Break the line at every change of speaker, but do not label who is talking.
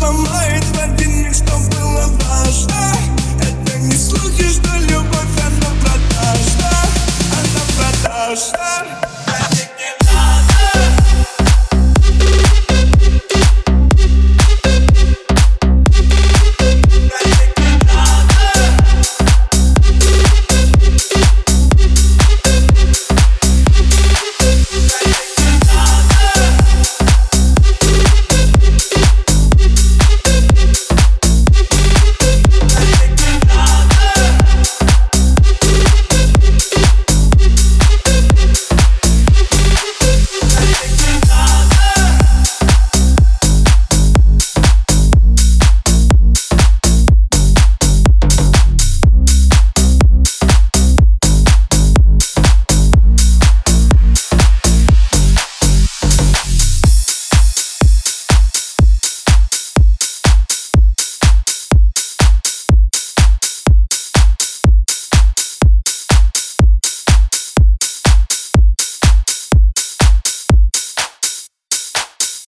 my